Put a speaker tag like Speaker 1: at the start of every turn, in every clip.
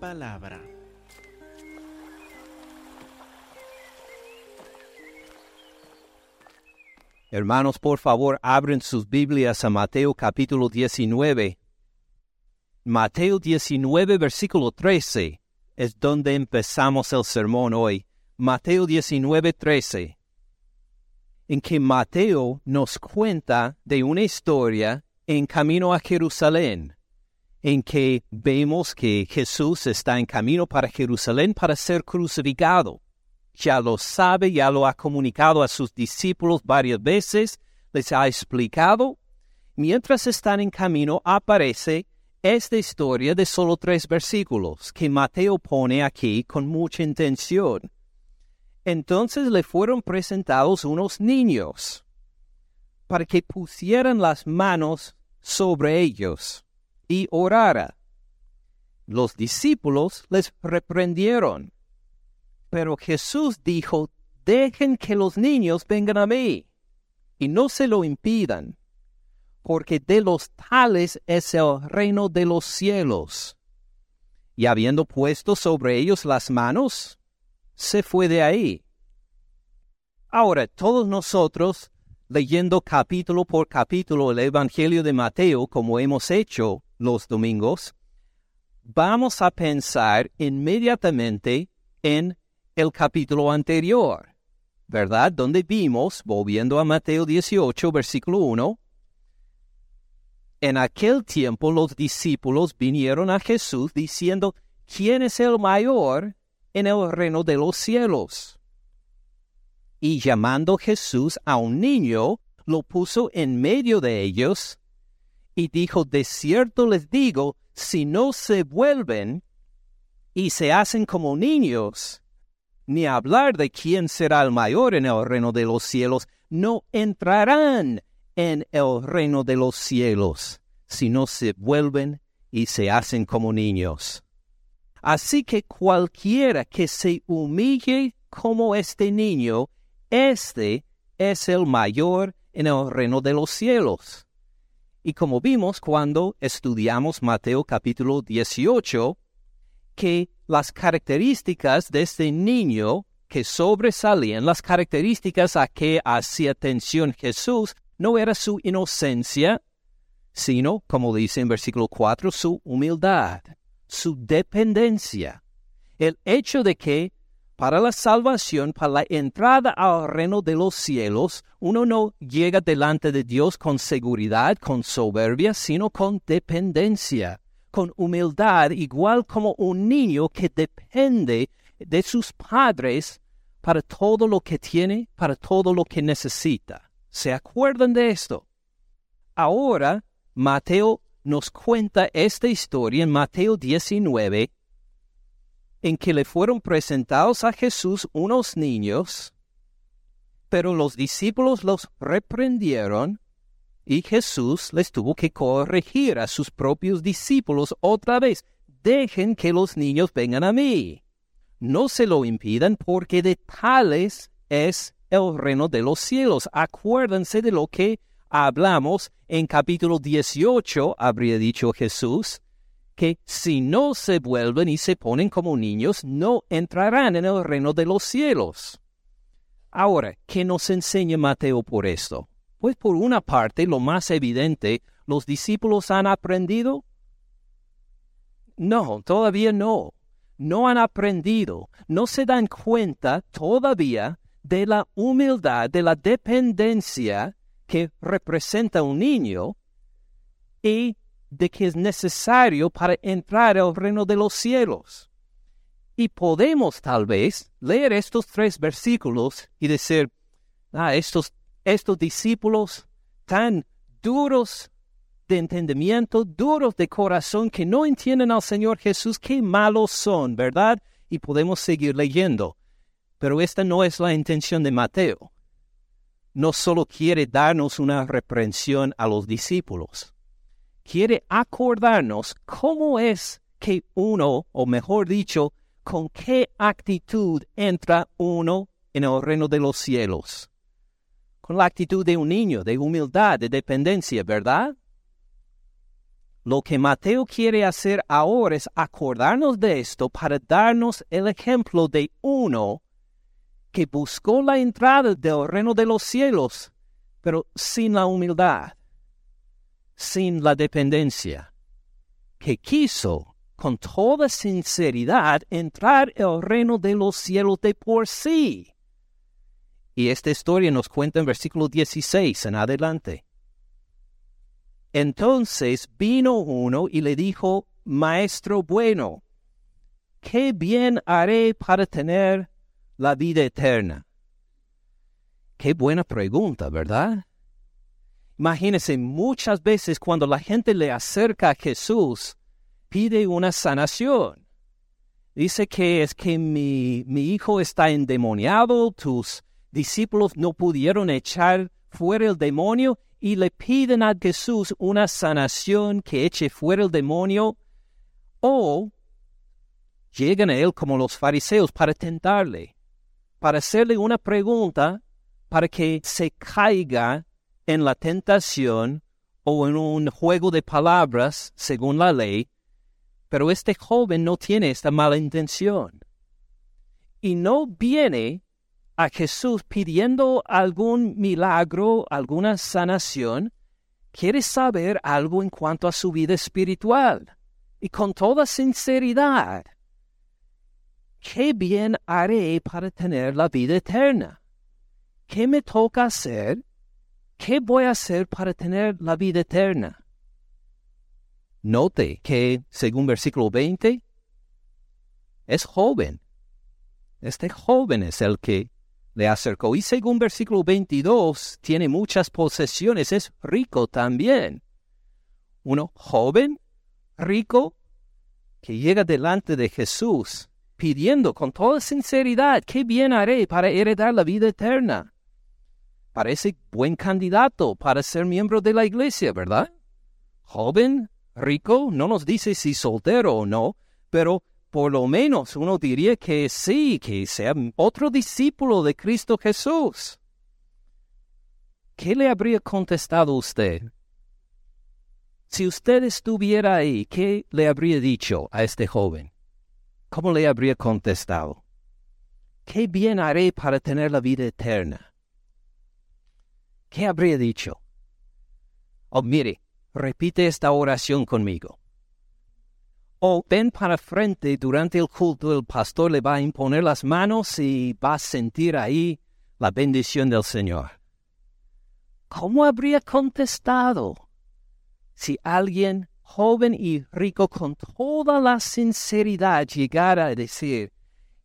Speaker 1: palabra.
Speaker 2: Hermanos, por favor, abren sus Biblias a Mateo capítulo 19. Mateo 19, versículo 13 es donde empezamos el sermón hoy. Mateo 19, 13. En que Mateo nos cuenta de una historia en camino a Jerusalén, en que vemos que Jesús está en camino para Jerusalén para ser crucificado ya lo sabe, ya lo ha comunicado a sus discípulos varias veces, les ha explicado. Mientras están en camino aparece esta historia de solo tres versículos que Mateo pone aquí con mucha intención. Entonces le fueron presentados unos niños para que pusieran las manos sobre ellos y orara. Los discípulos les reprendieron pero Jesús dijo, dejen que los niños vengan a mí y no se lo impidan, porque de los tales es el reino de los cielos. Y habiendo puesto sobre ellos las manos, se fue de ahí. Ahora, todos nosotros, leyendo capítulo por capítulo el Evangelio de Mateo, como hemos hecho los domingos, vamos a pensar inmediatamente en el capítulo anterior, ¿verdad? Donde vimos, volviendo a Mateo 18, versículo 1, en aquel tiempo los discípulos vinieron a Jesús diciendo, ¿quién es el mayor en el reino de los cielos? Y llamando Jesús a un niño, lo puso en medio de ellos, y dijo, de cierto les digo, si no se vuelven y se hacen como niños, ni hablar de quién será el mayor en el reino de los cielos, no entrarán en el reino de los cielos, si no se vuelven y se hacen como niños. Así que cualquiera que se humille como este niño, este es el mayor en el reino de los cielos. Y como vimos cuando estudiamos Mateo capítulo 18, que las características de este niño que sobresalían, las características a que hacía atención Jesús, no era su inocencia, sino, como dice en versículo 4, su humildad, su dependencia. El hecho de que para la salvación, para la entrada al reino de los cielos, uno no llega delante de Dios con seguridad, con soberbia, sino con dependencia con humildad, igual como un niño que depende de sus padres para todo lo que tiene, para todo lo que necesita. ¿Se acuerdan de esto? Ahora, Mateo nos cuenta esta historia en Mateo 19, en que le fueron presentados a Jesús unos niños, pero los discípulos los reprendieron y Jesús les tuvo que corregir a sus propios discípulos otra vez. Dejen que los niños vengan a mí. No se lo impidan porque de tales es el reino de los cielos. Acuérdense de lo que hablamos en capítulo 18, habría dicho Jesús, que si no se vuelven y se ponen como niños, no entrarán en el reino de los cielos. Ahora, ¿qué nos enseña Mateo por esto? Pues por una parte, lo más evidente, ¿los discípulos han aprendido? No, todavía no. No han aprendido, no se dan cuenta todavía de la humildad, de la dependencia que representa un niño y de que es necesario para entrar al reino de los cielos. Y podemos tal vez leer estos tres versículos y decir, ah, estos estos discípulos tan duros de entendimiento, duros de corazón, que no entienden al Señor Jesús, qué malos son, ¿verdad? Y podemos seguir leyendo. Pero esta no es la intención de Mateo. No solo quiere darnos una reprensión a los discípulos, quiere acordarnos cómo es que uno, o mejor dicho, con qué actitud entra uno en el reino de los cielos con la actitud de un niño, de humildad, de dependencia, ¿verdad? Lo que Mateo quiere hacer ahora es acordarnos de esto para darnos el ejemplo de uno que buscó la entrada del reino de los cielos, pero sin la humildad, sin la dependencia, que quiso con toda sinceridad entrar el reino de los cielos de por sí. Y esta historia nos cuenta en versículo 16 en adelante. Entonces vino uno y le dijo, Maestro bueno, ¿qué bien haré para tener la vida eterna? Qué buena pregunta, ¿verdad? Imagínense, muchas veces cuando la gente le acerca a Jesús, pide una sanación. Dice que es que mi, mi hijo está endemoniado, tus discípulos no pudieron echar fuera el demonio y le piden a Jesús una sanación que eche fuera el demonio, o llegan a él como los fariseos para tentarle, para hacerle una pregunta para que se caiga en la tentación o en un juego de palabras según la ley, pero este joven no tiene esta mala intención. Y no viene a Jesús pidiendo algún milagro, alguna sanación, quiere saber algo en cuanto a su vida espiritual. Y con toda sinceridad, ¿qué bien haré para tener la vida eterna? ¿Qué me toca hacer? ¿Qué voy a hacer para tener la vida eterna? Note que, según versículo 20, es joven. Este joven es el que le acercó. Y según versículo 22, tiene muchas posesiones, es rico también. Uno joven, rico, que llega delante de Jesús pidiendo con toda sinceridad, ¿qué bien haré para heredar la vida eterna? Parece buen candidato para ser miembro de la iglesia, ¿verdad? Joven, rico, no nos dice si soltero o no, pero por lo menos uno diría que sí, que sea otro discípulo de Cristo Jesús. ¿Qué le habría contestado usted? Si usted estuviera ahí, ¿qué le habría dicho a este joven? ¿Cómo le habría contestado? ¿Qué bien haré para tener la vida eterna? ¿Qué habría dicho? Oh, mire, repite esta oración conmigo o ven para frente durante el culto, el pastor le va a imponer las manos y va a sentir ahí la bendición del Señor. ¿Cómo habría contestado si alguien joven y rico con toda la sinceridad llegara a decir,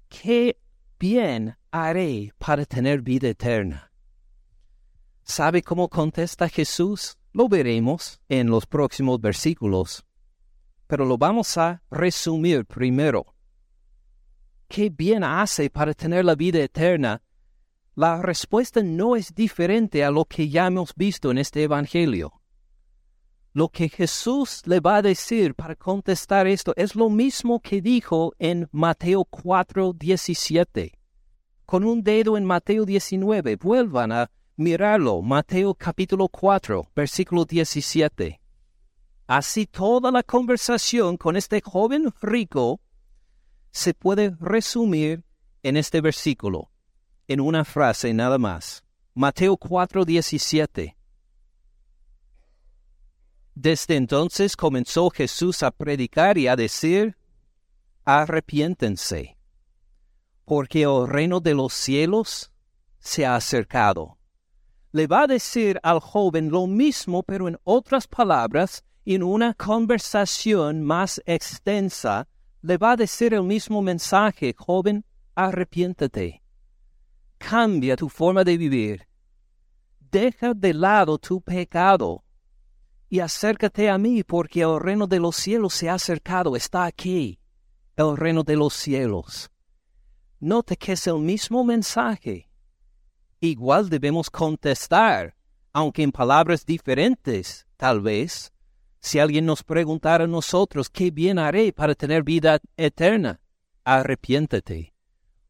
Speaker 2: qué bien haré para tener vida eterna? ¿Sabe cómo contesta Jesús? Lo veremos en los próximos versículos pero lo vamos a resumir primero. ¿Qué bien hace para tener la vida eterna? La respuesta no es diferente a lo que ya hemos visto en este Evangelio. Lo que Jesús le va a decir para contestar esto es lo mismo que dijo en Mateo 4, 17. Con un dedo en Mateo 19, vuelvan a mirarlo, Mateo capítulo 4, versículo 17. Así toda la conversación con este joven rico se puede resumir en este versículo, en una frase nada más. Mateo 4:17. Desde entonces comenzó Jesús a predicar y a decir, arrepiéntense, porque el reino de los cielos se ha acercado. Le va a decir al joven lo mismo, pero en otras palabras, en una conversación más extensa, le va a decir el mismo mensaje, joven, arrepiéntate. Cambia tu forma de vivir. Deja de lado tu pecado y acércate a mí porque el reino de los cielos se ha acercado, está aquí, el reino de los cielos. Note que es el mismo mensaje. Igual debemos contestar, aunque en palabras diferentes, tal vez, si alguien nos preguntara a nosotros, ¿qué bien haré para tener vida eterna? Arrepiéntete,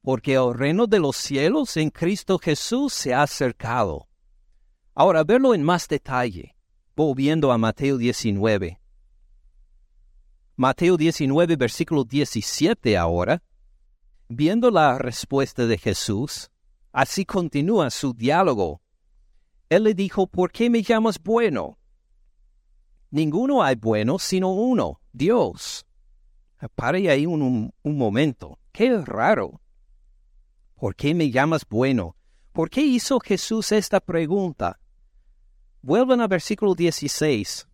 Speaker 2: porque el reino de los cielos en Cristo Jesús se ha acercado. Ahora, verlo en más detalle, volviendo a Mateo 19. Mateo 19, versículo 17 ahora. Viendo la respuesta de Jesús, así continúa su diálogo. Él le dijo, ¿por qué me llamas bueno? Ninguno hay bueno sino uno, Dios. Pare ahí un, momento. Qué raro. ¿Por qué me llamas bueno? ¿Por qué hizo Jesús esta pregunta? Vuelvan al versículo 16.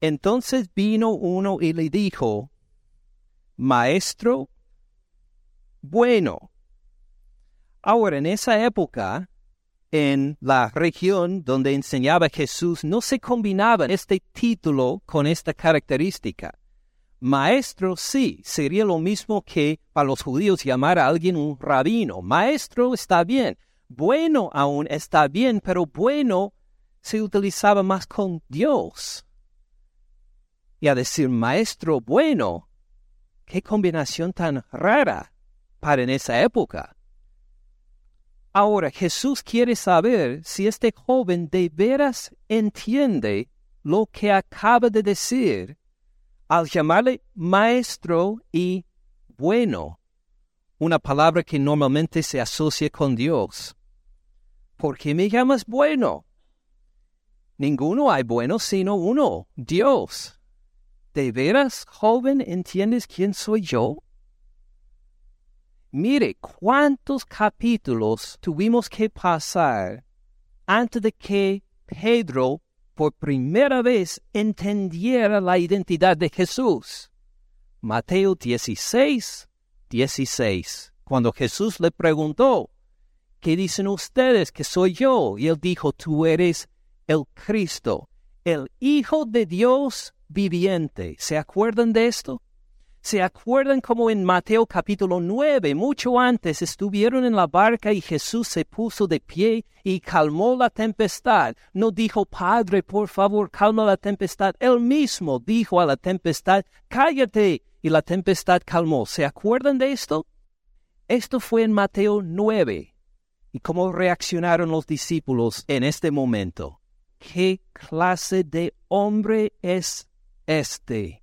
Speaker 2: Entonces vino uno y le dijo, Maestro, bueno. Ahora, en esa época, en la región donde enseñaba Jesús, no se combinaba este título con esta característica. Maestro sí, sería lo mismo que para los judíos llamar a alguien un rabino. Maestro está bien. Bueno aún está bien, pero bueno se utilizaba más con Dios. Y a decir maestro bueno, qué combinación tan rara para en esa época. Ahora Jesús quiere saber si este joven de veras entiende lo que acaba de decir al llamarle maestro y bueno, una palabra que normalmente se asocia con Dios. ¿Por qué me llamas bueno? Ninguno hay bueno sino uno, Dios. ¿De veras, joven, entiendes quién soy yo? Mire cuántos capítulos tuvimos que pasar antes de que Pedro por primera vez entendiera la identidad de Jesús. Mateo 16, 16. Cuando Jesús le preguntó, ¿qué dicen ustedes que soy yo? Y él dijo, tú eres el Cristo, el Hijo de Dios viviente. ¿Se acuerdan de esto? ¿Se acuerdan como en Mateo capítulo 9, mucho antes, estuvieron en la barca y Jesús se puso de pie y calmó la tempestad? No dijo, Padre, por favor, calma la tempestad. Él mismo dijo a la tempestad, cállate. Y la tempestad calmó. ¿Se acuerdan de esto? Esto fue en Mateo 9. ¿Y cómo reaccionaron los discípulos en este momento? ¿Qué clase de hombre es este?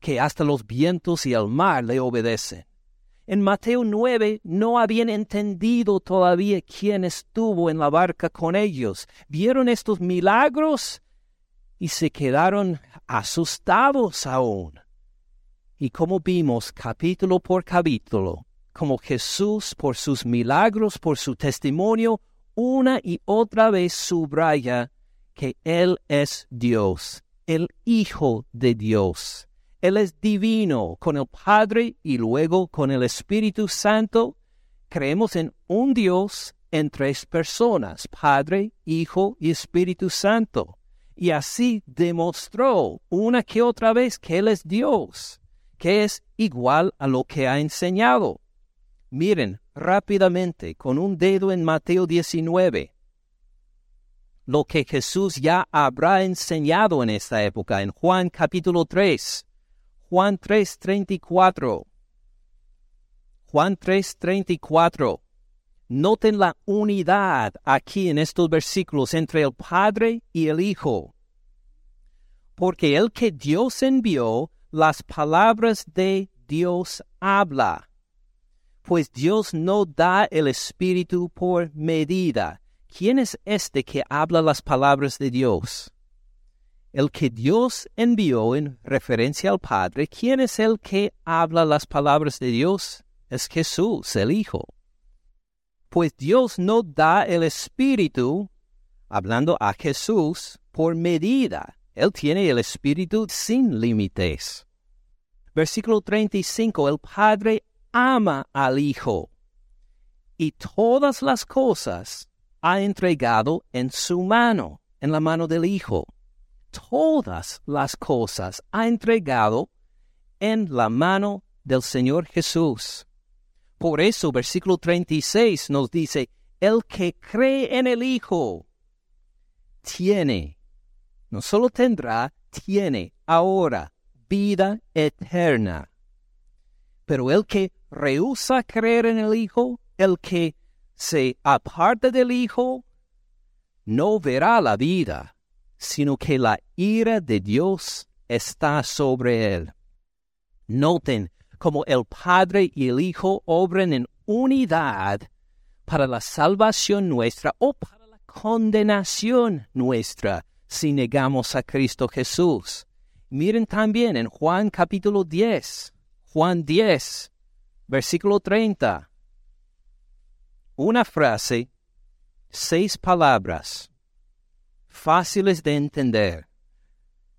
Speaker 2: Que hasta los vientos y el mar le obedecen. En Mateo 9 no habían entendido todavía quién estuvo en la barca con ellos. Vieron estos milagros y se quedaron asustados aún. Y como vimos capítulo por capítulo, como Jesús por sus milagros, por su testimonio, una y otra vez subraya que Él es Dios, el Hijo de Dios. Él es divino con el Padre y luego con el Espíritu Santo. Creemos en un Dios en tres personas, Padre, Hijo y Espíritu Santo. Y así demostró una que otra vez que Él es Dios, que es igual a lo que ha enseñado. Miren rápidamente con un dedo en Mateo 19 lo que Jesús ya habrá enseñado en esta época, en Juan capítulo 3. Juan 3:34. Juan 3:34. Noten la unidad aquí en estos versículos entre el Padre y el Hijo. Porque el que Dios envió, las palabras de Dios habla. Pues Dios no da el Espíritu por medida. ¿Quién es este que habla las palabras de Dios? El que Dios envió en referencia al Padre, ¿quién es el que habla las palabras de Dios? Es Jesús, el Hijo. Pues Dios no da el Espíritu, hablando a Jesús, por medida. Él tiene el Espíritu sin límites. Versículo 35. El Padre ama al Hijo y todas las cosas ha entregado en su mano, en la mano del Hijo todas las cosas ha entregado en la mano del Señor Jesús. Por eso, versículo 36 nos dice, el que cree en el Hijo tiene, no solo tendrá, tiene ahora vida eterna. Pero el que rehúsa creer en el Hijo, el que se aparta del Hijo, no verá la vida, sino que la ira de Dios está sobre él. Noten cómo el Padre y el Hijo obran en unidad para la salvación nuestra o para la condenación nuestra si negamos a Cristo Jesús. Miren también en Juan capítulo 10, Juan 10, versículo 30. Una frase, seis palabras, fáciles de entender.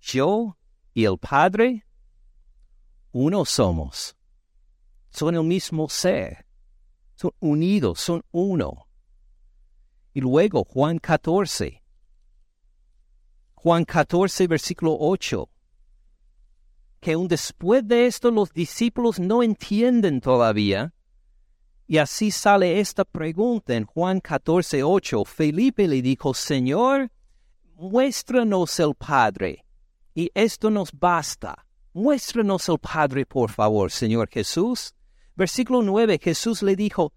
Speaker 2: Yo y el Padre, uno somos. Son el mismo ser. Son unidos, son uno. Y luego Juan 14. Juan 14, versículo 8 que aún después de esto los discípulos no entienden todavía. Y así sale esta pregunta en Juan 14, 8. Felipe le dijo, Señor, muéstranos el Padre, y esto nos basta. Muéstranos el Padre, por favor, Señor Jesús. Versículo 9, Jesús le dijo,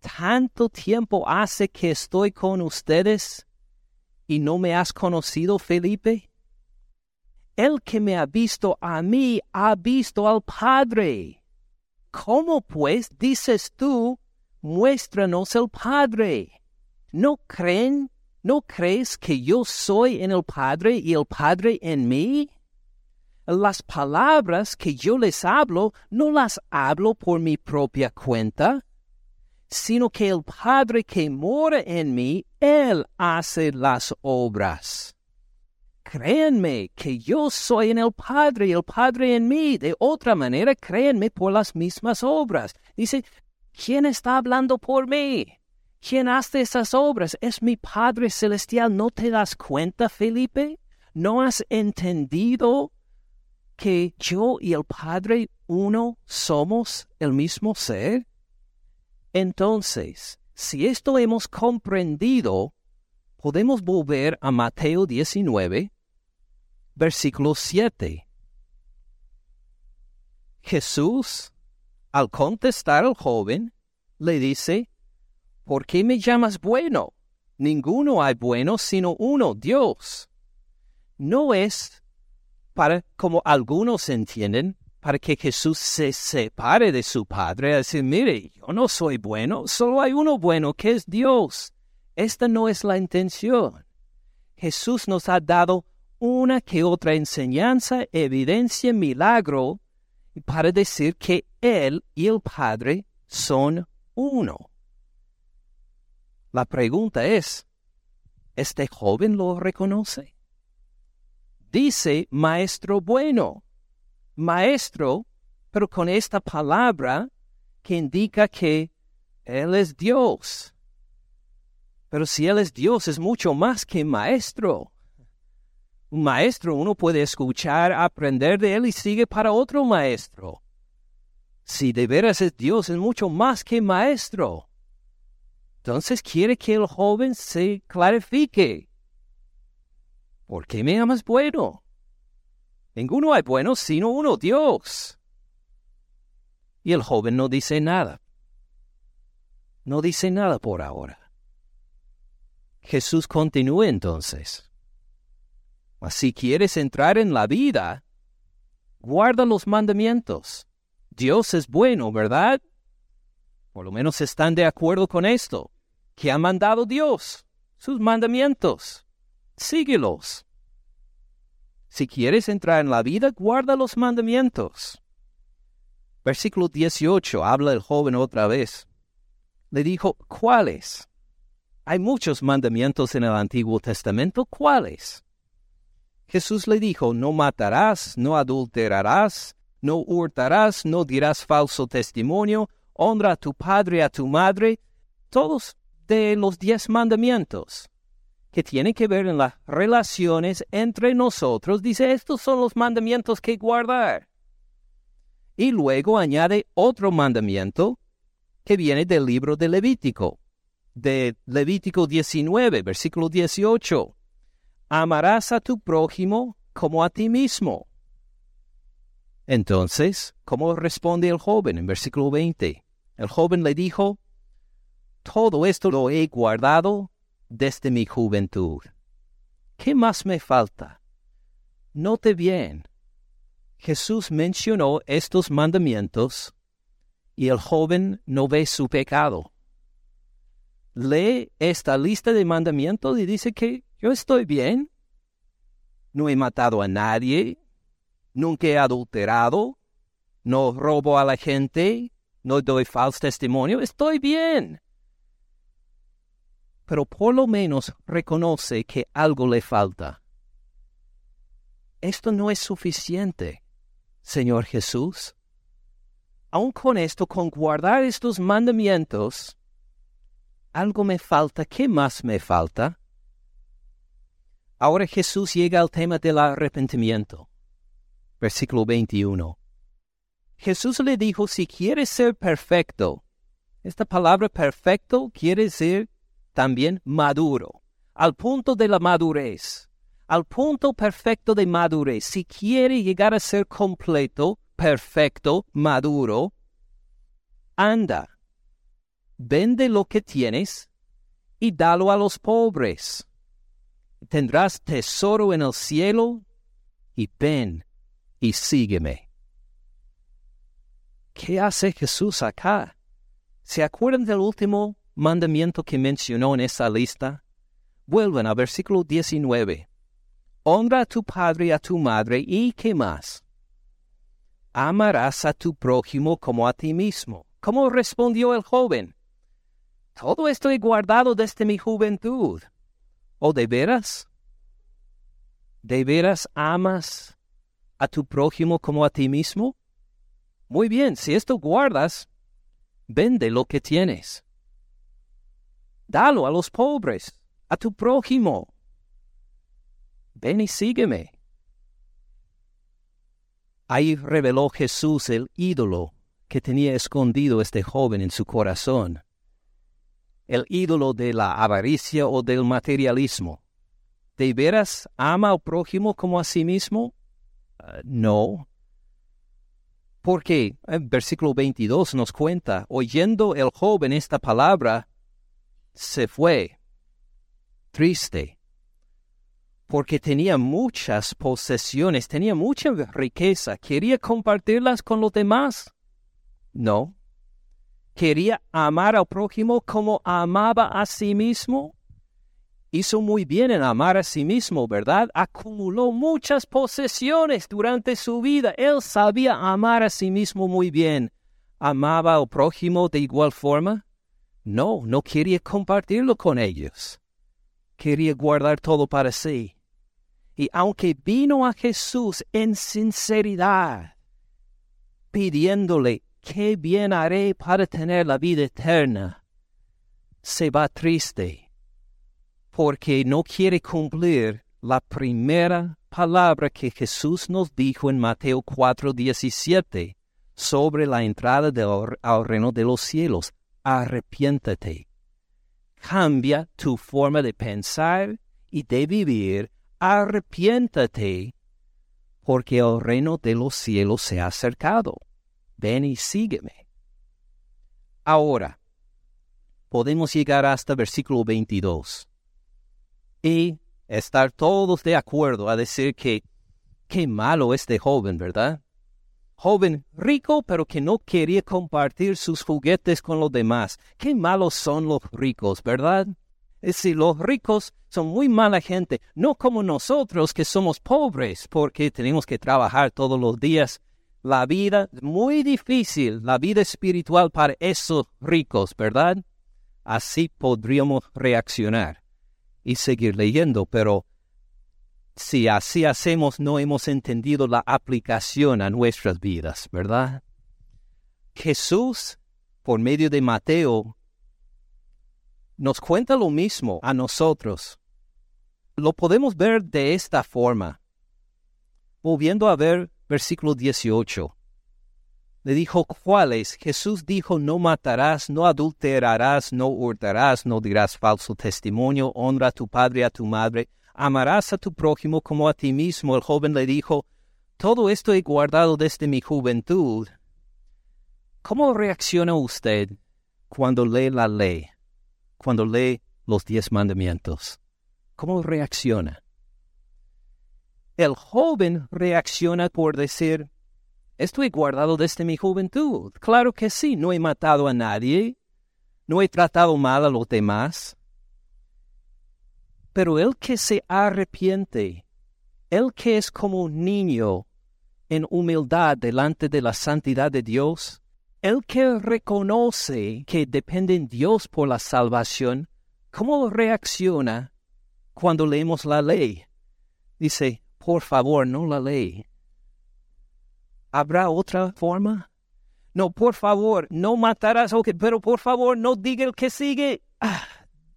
Speaker 2: ¿tanto tiempo hace que estoy con ustedes y no me has conocido, Felipe? El que me ha visto a mí ha visto al Padre. ¿Cómo pues dices tú, muéstranos el Padre? ¿No creen, no crees que yo soy en el Padre y el Padre en mí? Las palabras que yo les hablo no las hablo por mi propia cuenta, sino que el Padre que mora en mí, Él hace las obras. Créanme que yo soy en el Padre y el Padre en mí. De otra manera, créanme por las mismas obras. Dice, ¿quién está hablando por mí? ¿Quién hace esas obras? Es mi Padre Celestial. ¿No te das cuenta, Felipe? ¿No has entendido que yo y el Padre uno somos el mismo ser? Entonces, si esto hemos comprendido, podemos volver a Mateo 19 versículo 7. Jesús, al contestar al joven, le dice, ¿por qué me llamas bueno? Ninguno hay bueno sino uno, Dios. No es para, como algunos entienden, para que Jesús se separe de su Padre, a decir, mire, yo no soy bueno, solo hay uno bueno, que es Dios. Esta no es la intención. Jesús nos ha dado una que otra enseñanza, evidencia, milagro, para decir que Él y el Padre son uno. La pregunta es, ¿este joven lo reconoce? Dice maestro bueno, maestro, pero con esta palabra que indica que Él es Dios. Pero si Él es Dios, es mucho más que maestro. Un maestro uno puede escuchar, aprender de él y sigue para otro maestro. Si de veras es Dios, es mucho más que maestro. Entonces quiere que el joven se clarifique. ¿Por qué me amas bueno? Ninguno hay bueno sino uno, Dios. Y el joven no dice nada. No dice nada por ahora. Jesús continúa entonces. Si quieres entrar en la vida, guarda los mandamientos. Dios es bueno, ¿verdad? Por lo menos están de acuerdo con esto. ¿Qué ha mandado Dios? Sus mandamientos. Síguelos. Si quieres entrar en la vida, guarda los mandamientos. Versículo 18, habla el joven otra vez. Le dijo, ¿cuáles? Hay muchos mandamientos en el Antiguo Testamento, ¿cuáles? Jesús le dijo, no matarás, no adulterarás, no hurtarás, no dirás falso testimonio, honra a tu padre y a tu madre, todos de los diez mandamientos que tienen que ver en las relaciones entre nosotros. Dice, estos son los mandamientos que guardar. Y luego añade otro mandamiento que viene del libro de Levítico, de Levítico 19, versículo 18 amarás a tu prójimo como a ti mismo. Entonces, ¿cómo responde el joven en versículo 20? El joven le dijo, todo esto lo he guardado desde mi juventud. ¿Qué más me falta? Note bien, Jesús mencionó estos mandamientos y el joven no ve su pecado. Lee esta lista de mandamientos y dice que yo estoy bien. No he matado a nadie, nunca he adulterado, no robo a la gente, no doy falso testimonio, estoy bien. Pero por lo menos reconoce que algo le falta. Esto no es suficiente, Señor Jesús. Aun con esto, con guardar estos mandamientos, algo me falta. ¿Qué más me falta? Ahora Jesús llega al tema del arrepentimiento. Versículo 21. Jesús le dijo, si quieres ser perfecto, esta palabra perfecto quiere decir también maduro, al punto de la madurez, al punto perfecto de madurez. Si quiere llegar a ser completo, perfecto, maduro, anda, vende lo que tienes y dalo a los pobres. Tendrás tesoro en el cielo y ven y sígueme. ¿Qué hace Jesús acá? ¿Se acuerdan del último mandamiento que mencionó en esa lista? Vuelven al versículo 19. Honra a tu padre y a tu madre y qué más. Amarás a tu prójimo como a ti mismo. ¿Cómo respondió el joven? Todo esto he guardado desde mi juventud. ¿O de veras? ¿De veras amas a tu prójimo como a ti mismo? Muy bien, si esto guardas, vende lo que tienes. Dalo a los pobres, a tu prójimo. Ven y sígueme. Ahí reveló Jesús el ídolo que tenía escondido este joven en su corazón el ídolo de la avaricia o del materialismo. ¿De veras ama al prójimo como a sí mismo? Uh, no. Porque el versículo 22 nos cuenta, oyendo el joven esta palabra, se fue, triste, porque tenía muchas posesiones, tenía mucha riqueza, quería compartirlas con los demás. No, quería amar al prójimo como amaba a sí mismo. Hizo muy bien en amar a sí mismo, ¿verdad? Acumuló muchas posesiones durante su vida. Él sabía amar a sí mismo muy bien. ¿Amaba al prójimo de igual forma? No, no quería compartirlo con ellos. Quería guardar todo para sí. Y aunque vino a Jesús en sinceridad, pidiéndole ¿qué bien haré para tener la vida eterna? Se va triste porque no quiere cumplir la primera palabra que Jesús nos dijo en Mateo 4:17 sobre la entrada al reino de los cielos. Arrepiéntate. Cambia tu forma de pensar y de vivir. Arrepiéntate porque el reino de los cielos se ha acercado ven y sígueme. Ahora, podemos llegar hasta versículo 22 y estar todos de acuerdo a decir que qué malo este joven, ¿verdad? Joven rico, pero que no quería compartir sus juguetes con los demás. Qué malos son los ricos, ¿verdad? Es decir, los ricos son muy mala gente, no como nosotros que somos pobres porque tenemos que trabajar todos los días la vida muy difícil, la vida espiritual para esos ricos, ¿verdad? Así podríamos reaccionar y seguir leyendo, pero si así hacemos no hemos entendido la aplicación a nuestras vidas, ¿verdad? Jesús, por medio de Mateo, nos cuenta lo mismo a nosotros. Lo podemos ver de esta forma. Volviendo a ver versículo 18. Le dijo, ¿cuáles? Jesús dijo, no matarás, no adulterarás, no hurtarás, no dirás falso testimonio, honra a tu padre y a tu madre, amarás a tu prójimo como a ti mismo. El joven le dijo, todo esto he guardado desde mi juventud. ¿Cómo reacciona usted cuando lee la ley, cuando lee los diez mandamientos? ¿Cómo reacciona? El joven reacciona por decir, estoy guardado desde mi juventud. Claro que sí, no he matado a nadie, no he tratado mal a los demás. Pero el que se arrepiente, el que es como un niño en humildad delante de la santidad de Dios, el que reconoce que depende en Dios por la salvación, ¿cómo reacciona cuando leemos la ley? Dice, por favor, no la ley. ¿Habrá otra forma? No, por favor, no matarás, okay, pero por favor, no diga el que sigue. Ah,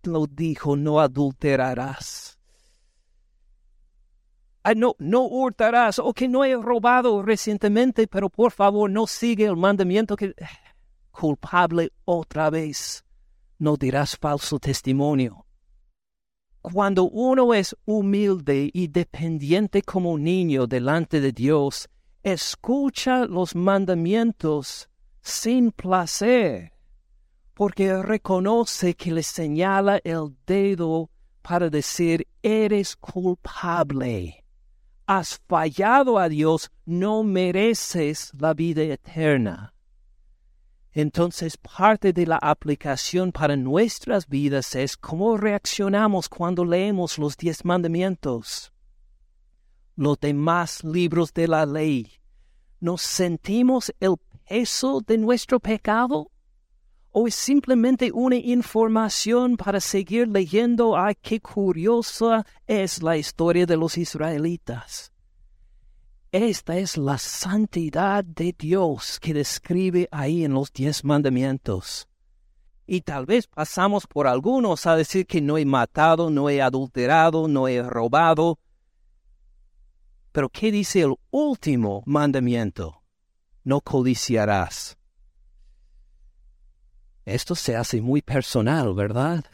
Speaker 2: lo dijo, no adulterarás. No, no hurtarás, o que no he robado recientemente, pero por favor, no sigue el mandamiento que... Culpable otra vez. No dirás falso testimonio. Cuando uno es humilde y dependiente como un niño delante de Dios, escucha los mandamientos sin placer, porque reconoce que le señala el dedo para decir, eres culpable, has fallado a Dios, no mereces la vida eterna. Entonces parte de la aplicación para nuestras vidas es cómo reaccionamos cuando leemos los diez mandamientos. Los demás libros de la ley. ¿Nos sentimos el peso de nuestro pecado? ¿O es simplemente una información para seguir leyendo? ¡Ay, qué curiosa es la historia de los israelitas! Esta es la santidad de Dios que describe ahí en los diez mandamientos. Y tal vez pasamos por algunos a decir que no he matado, no he adulterado, no he robado. Pero ¿qué dice el último mandamiento? No codiciarás. Esto se hace muy personal, ¿verdad?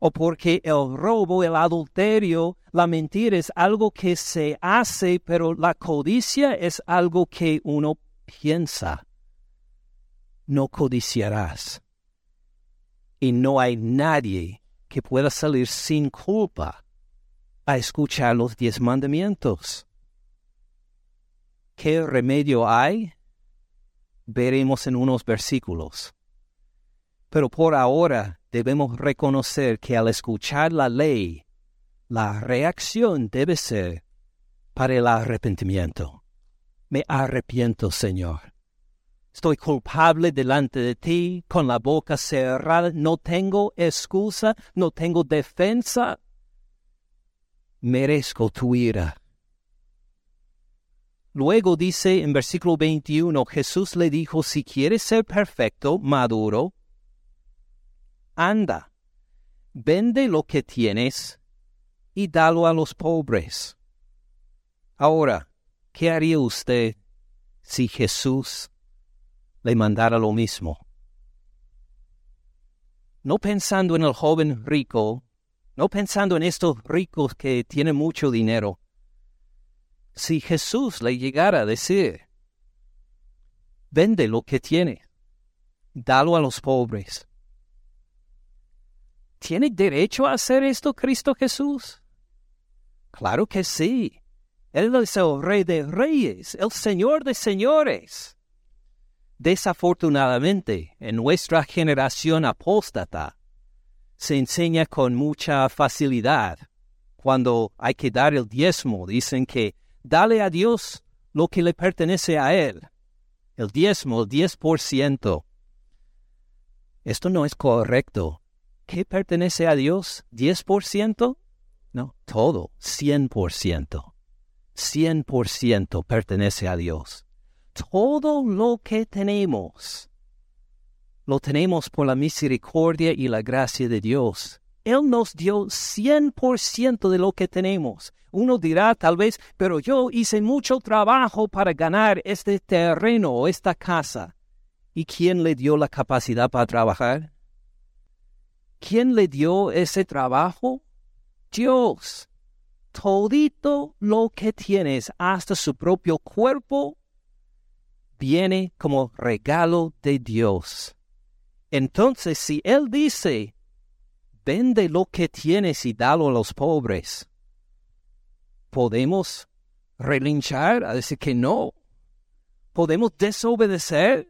Speaker 2: o porque el robo, el adulterio, la mentira es algo que se hace, pero la codicia es algo que uno piensa. No codiciarás. Y no hay nadie que pueda salir sin culpa a escuchar los diez mandamientos. ¿Qué remedio hay? Veremos en unos versículos. Pero por ahora debemos reconocer que al escuchar la ley, la reacción debe ser para el arrepentimiento. Me arrepiento, Señor. Estoy culpable delante de ti, con la boca cerrada, no tengo excusa, no tengo defensa. Merezco tu ira. Luego dice en versículo 21, Jesús le dijo, si quieres ser perfecto, maduro, anda, vende lo que tienes y dalo a los pobres. Ahora, ¿qué haría usted si Jesús le mandara lo mismo? No pensando en el joven rico, no pensando en estos ricos que tienen mucho dinero. Si Jesús le llegara a decir, vende lo que tiene, dalo a los pobres, ¿Tiene derecho a hacer esto Cristo Jesús? Claro que sí. Él es el rey de reyes, el señor de señores. Desafortunadamente, en nuestra generación apóstata, se enseña con mucha facilidad. Cuando hay que dar el diezmo, dicen que dale a Dios lo que le pertenece a Él. El diezmo, el diez por ciento. Esto no es correcto. ¿Qué pertenece a Dios? ¿10%? No, todo, 100%. 100% pertenece a Dios. Todo lo que tenemos, lo tenemos por la misericordia y la gracia de Dios. Él nos dio 100% de lo que tenemos. Uno dirá tal vez, pero yo hice mucho trabajo para ganar este terreno o esta casa. ¿Y quién le dio la capacidad para trabajar? ¿Quién le dio ese trabajo? Dios. Todito lo que tienes, hasta su propio cuerpo, viene como regalo de Dios. Entonces, si Él dice, vende lo que tienes y dalo a los pobres, podemos relinchar, a decir que no. Podemos desobedecer.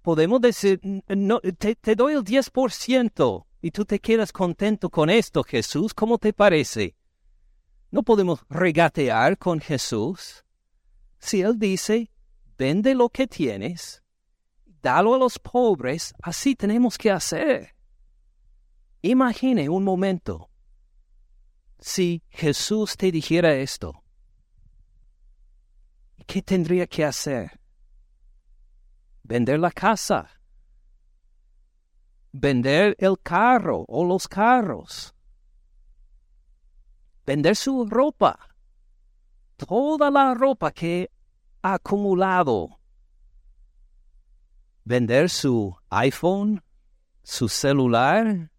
Speaker 2: Podemos decir, no, te, te doy el 10% y tú te quedas contento con esto, Jesús. ¿Cómo te parece? No podemos regatear con Jesús. Si Él dice, vende lo que tienes, dalo a los pobres, así tenemos que hacer. Imagine un momento si Jesús te dijera esto. ¿Qué tendría que hacer? Vender la casa. Vender el carro o los carros. Vender su ropa. Toda la ropa que ha acumulado. Vender su iPhone, su celular,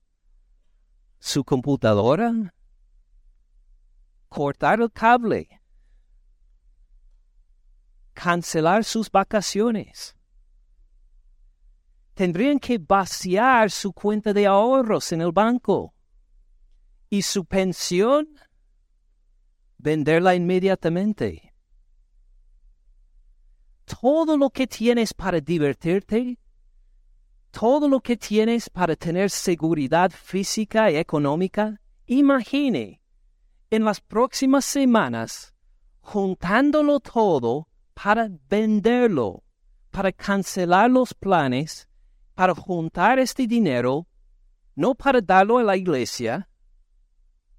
Speaker 2: su computadora, cortar el cable, cancelar sus vacaciones. Tendrían que vaciar su cuenta de ahorros en el banco y su pensión venderla inmediatamente. Todo lo que tienes para divertirte, todo lo que tienes para tener seguridad física y económica, imagine en las próximas semanas juntándolo todo para venderlo, para cancelar los planes, para juntar este dinero, no para darlo a la iglesia,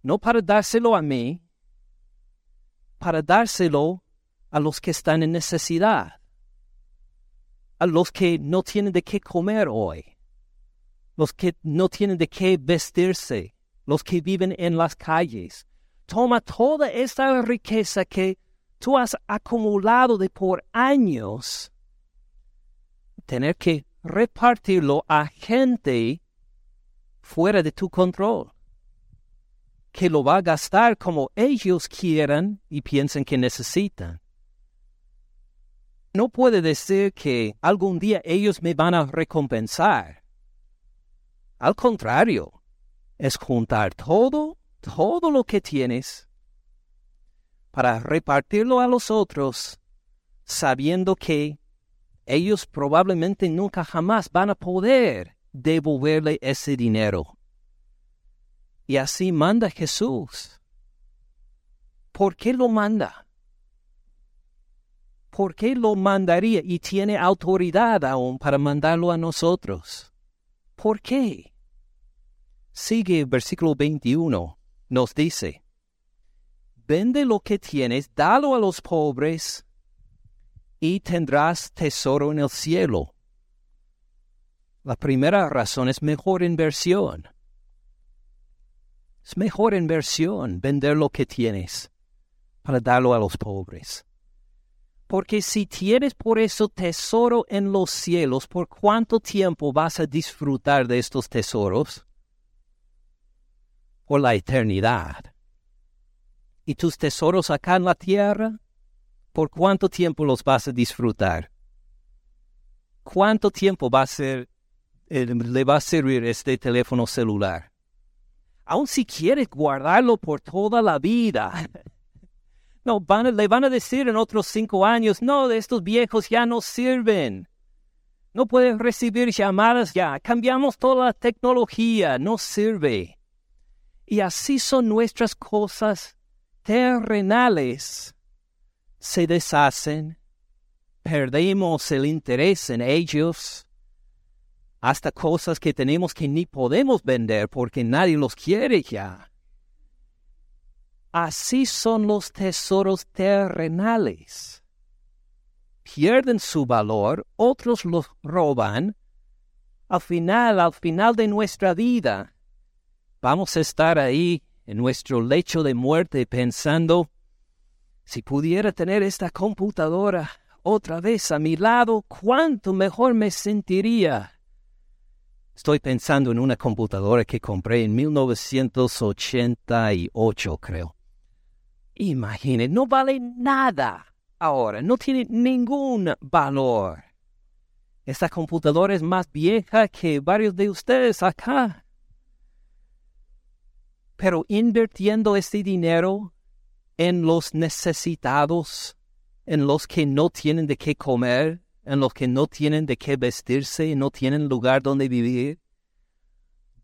Speaker 2: no para dárselo a mí, para dárselo a los que están en necesidad a los que no tienen de qué comer hoy, los que no tienen de qué vestirse, los que viven en las calles. Toma toda esta riqueza que tú has acumulado de por años, tener que repartirlo a gente fuera de tu control, que lo va a gastar como ellos quieran y piensen que necesitan no puede decir que algún día ellos me van a recompensar. Al contrario, es juntar todo, todo lo que tienes, para repartirlo a los otros, sabiendo que ellos probablemente nunca jamás van a poder devolverle ese dinero. Y así manda Jesús. ¿Por qué lo manda? ¿por qué lo mandaría y tiene autoridad aún para mandarlo a nosotros? ¿Por qué? Sigue el versículo 21, nos dice, Vende lo que tienes, dalo a los pobres, y tendrás tesoro en el cielo. La primera razón es mejor inversión. Es mejor inversión vender lo que tienes para darlo a los pobres. Porque si tienes por eso tesoro en los cielos, ¿por cuánto tiempo vas a disfrutar de estos tesoros? Por la eternidad. ¿Y tus tesoros acá en la tierra? ¿Por cuánto tiempo los vas a disfrutar? ¿Cuánto tiempo va a ser, eh, le va a servir este teléfono celular? Aun si quieres guardarlo por toda la vida, No, le van a decir en otros cinco años, no, estos viejos ya no sirven. No pueden recibir llamadas ya. Cambiamos toda la tecnología, no sirve. Y así son nuestras cosas terrenales. Se deshacen, perdemos el interés en ellos, hasta cosas que tenemos que ni podemos vender porque nadie los quiere ya. Así son los tesoros terrenales. Pierden su valor, otros los roban. Al final, al final de nuestra vida, vamos a estar ahí en nuestro lecho de muerte pensando, si pudiera tener esta computadora otra vez a mi lado, cuánto mejor me sentiría. Estoy pensando en una computadora que compré en 1988, creo. Imagine, no vale nada ahora, no tiene ningún valor. Esta computadora es más vieja que varios de ustedes acá. Pero invirtiendo este dinero en los necesitados, en los que no tienen de qué comer, en los que no tienen de qué vestirse no tienen lugar donde vivir.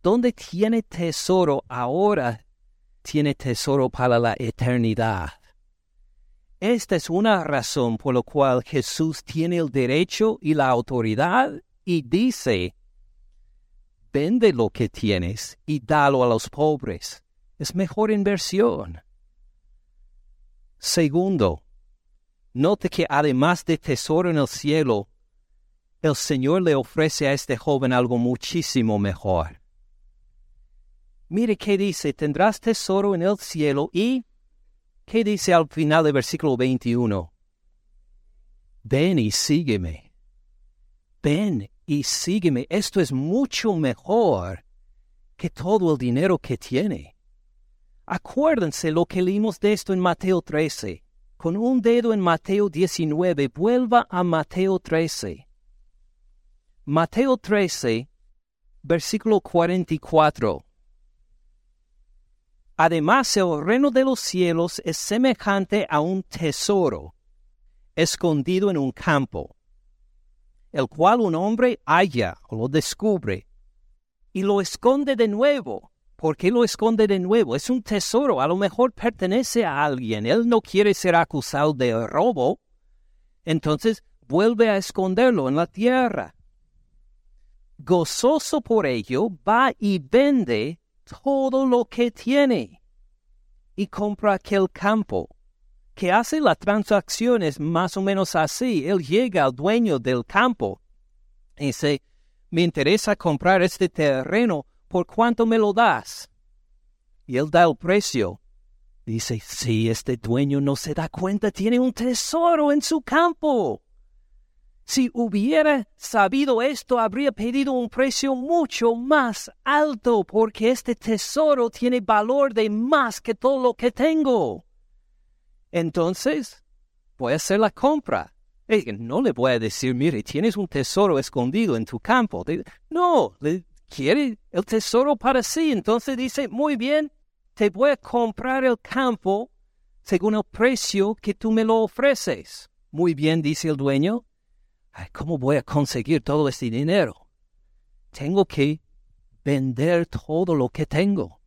Speaker 2: Donde tiene tesoro ahora, tiene tesoro para la eternidad. Esta es una razón por la cual Jesús tiene el derecho y la autoridad y dice, vende lo que tienes y dalo a los pobres. Es mejor inversión. Segundo, note que además de tesoro en el cielo, el Señor le ofrece a este joven algo muchísimo mejor. Mire qué dice, tendrás tesoro en el cielo y, ¿qué dice al final del versículo 21? Ven y sígueme. Ven y sígueme. Esto es mucho mejor que todo el dinero que tiene. Acuérdense lo que leímos de esto en Mateo 13. Con un dedo en Mateo 19, vuelva a Mateo 13. Mateo 13, versículo 44. Además, el reino de los cielos es semejante a un tesoro escondido en un campo el cual un hombre halla o lo descubre y lo esconde de nuevo. ¿Por qué lo esconde de nuevo? Es un tesoro, a lo mejor pertenece a alguien, él no quiere ser acusado de robo, entonces vuelve a esconderlo en la tierra. Gozoso por ello, va y vende todo lo que tiene y compra aquel campo que hace la transacción es más o menos así. Él llega al dueño del campo y dice, me interesa comprar este terreno, ¿por cuánto me lo das? Y él da el precio. Dice, si este dueño no se da cuenta, tiene un tesoro en su campo. Si hubiera sabido esto, habría pedido un precio mucho más alto, porque este tesoro tiene valor de más que todo lo que tengo. Entonces, voy a hacer la compra. no le voy a decir, mire, tienes un tesoro escondido en tu campo. No, le quiere el tesoro para sí. Entonces dice, muy bien, te voy a comprar el campo según el precio que tú me lo ofreces. Muy bien, dice el dueño. ¿Cómo voy a conseguir todo este dinero? Tengo que vender todo lo que tengo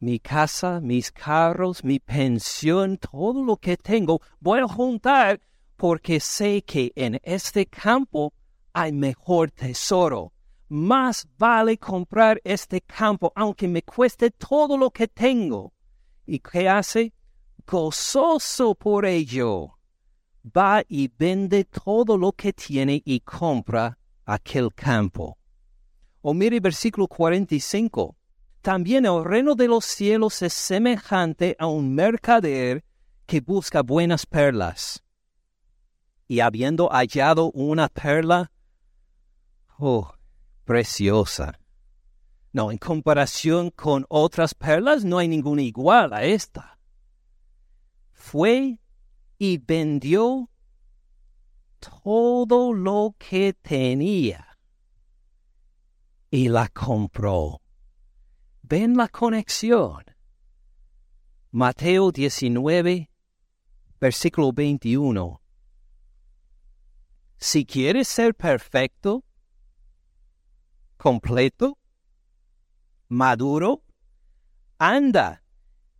Speaker 2: mi casa, mis carros, mi pensión, todo lo que tengo, voy a juntar porque sé que en este campo hay mejor tesoro. Más vale comprar este campo aunque me cueste todo lo que tengo. ¿Y qué hace? Gozoso por ello. Va y vende todo lo que tiene y compra aquel campo. O mire versículo 45 también el reino de los cielos es semejante a un mercader que busca buenas perlas. Y habiendo hallado una perla, oh, preciosa. No, en comparación con otras perlas no hay ninguna igual a esta. Fue y vendió todo lo que tenía y la compró. Ven la conexión. Mateo 19, versículo 21. Si quieres ser perfecto, completo, maduro, anda,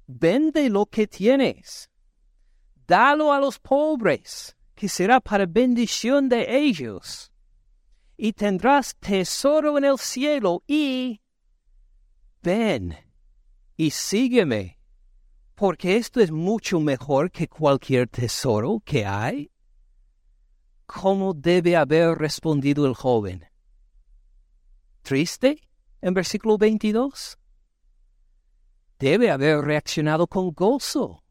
Speaker 2: vende lo que tienes, dalo a los pobres, que será para bendición de ellos, y tendrás tesoro en el cielo y ven y sígueme, porque esto es mucho mejor que cualquier tesoro que hay. ¿Cómo debe haber respondido el joven? ¿Triste? En versículo 22. Debe haber reaccionado con gozo.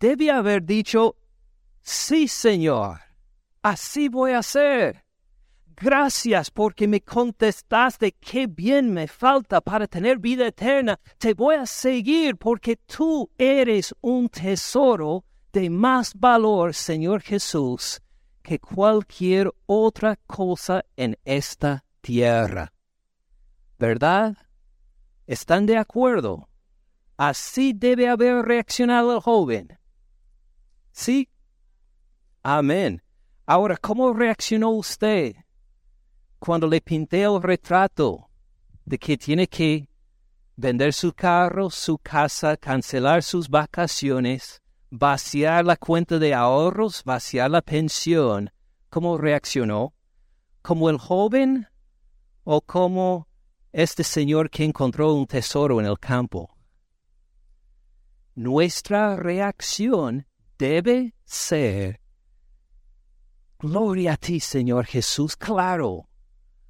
Speaker 2: Debe haber dicho, sí, Señor, así voy a hacer. Gracias porque me contestaste qué bien me falta para tener vida eterna. Te voy a seguir porque tú eres un tesoro de más valor, Señor Jesús, que cualquier otra cosa en esta tierra. ¿Verdad? ¿Están de acuerdo? Así debe haber reaccionado el joven. ¿Sí? Amén. Ahora, ¿cómo reaccionó usted cuando le pinté el retrato de que tiene que vender su carro, su casa, cancelar sus vacaciones, vaciar la cuenta de ahorros, vaciar la pensión? ¿Cómo reaccionó? ¿Como el joven o como este señor que encontró un tesoro en el campo? Nuestra reacción debe ser Gloria a ti, Señor Jesús. Claro,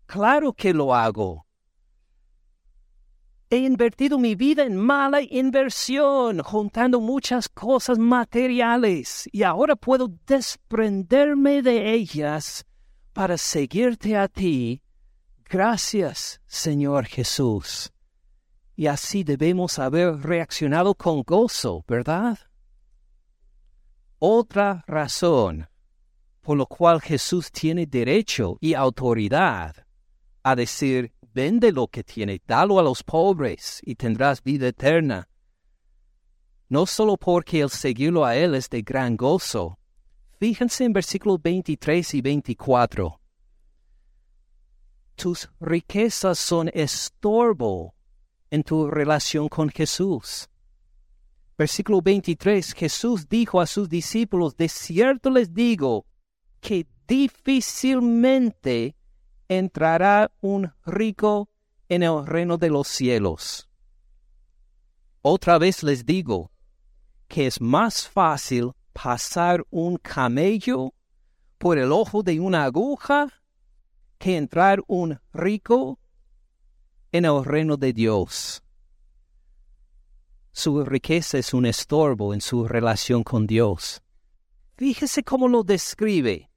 Speaker 2: claro que lo hago. He invertido mi vida en mala inversión, juntando muchas cosas materiales, y ahora puedo desprenderme de ellas para seguirte a ti. Gracias, Señor Jesús. Y así debemos haber reaccionado con gozo, ¿verdad? Otra razón por lo cual Jesús tiene derecho y autoridad a decir, vende lo que tiene, dalo a los pobres y tendrás vida eterna. No solo porque el seguirlo a Él es de gran gozo. Fíjense en versículos 23 y 24. Tus riquezas son estorbo en tu relación con Jesús. Versículo 23, Jesús dijo a sus discípulos, de cierto les digo, que difícilmente entrará un rico en el reino de los cielos. Otra vez les digo que es más fácil pasar un camello por el ojo de una aguja que entrar un rico en el reino de Dios. Su riqueza es un estorbo en su relación con Dios. Fíjese cómo lo describe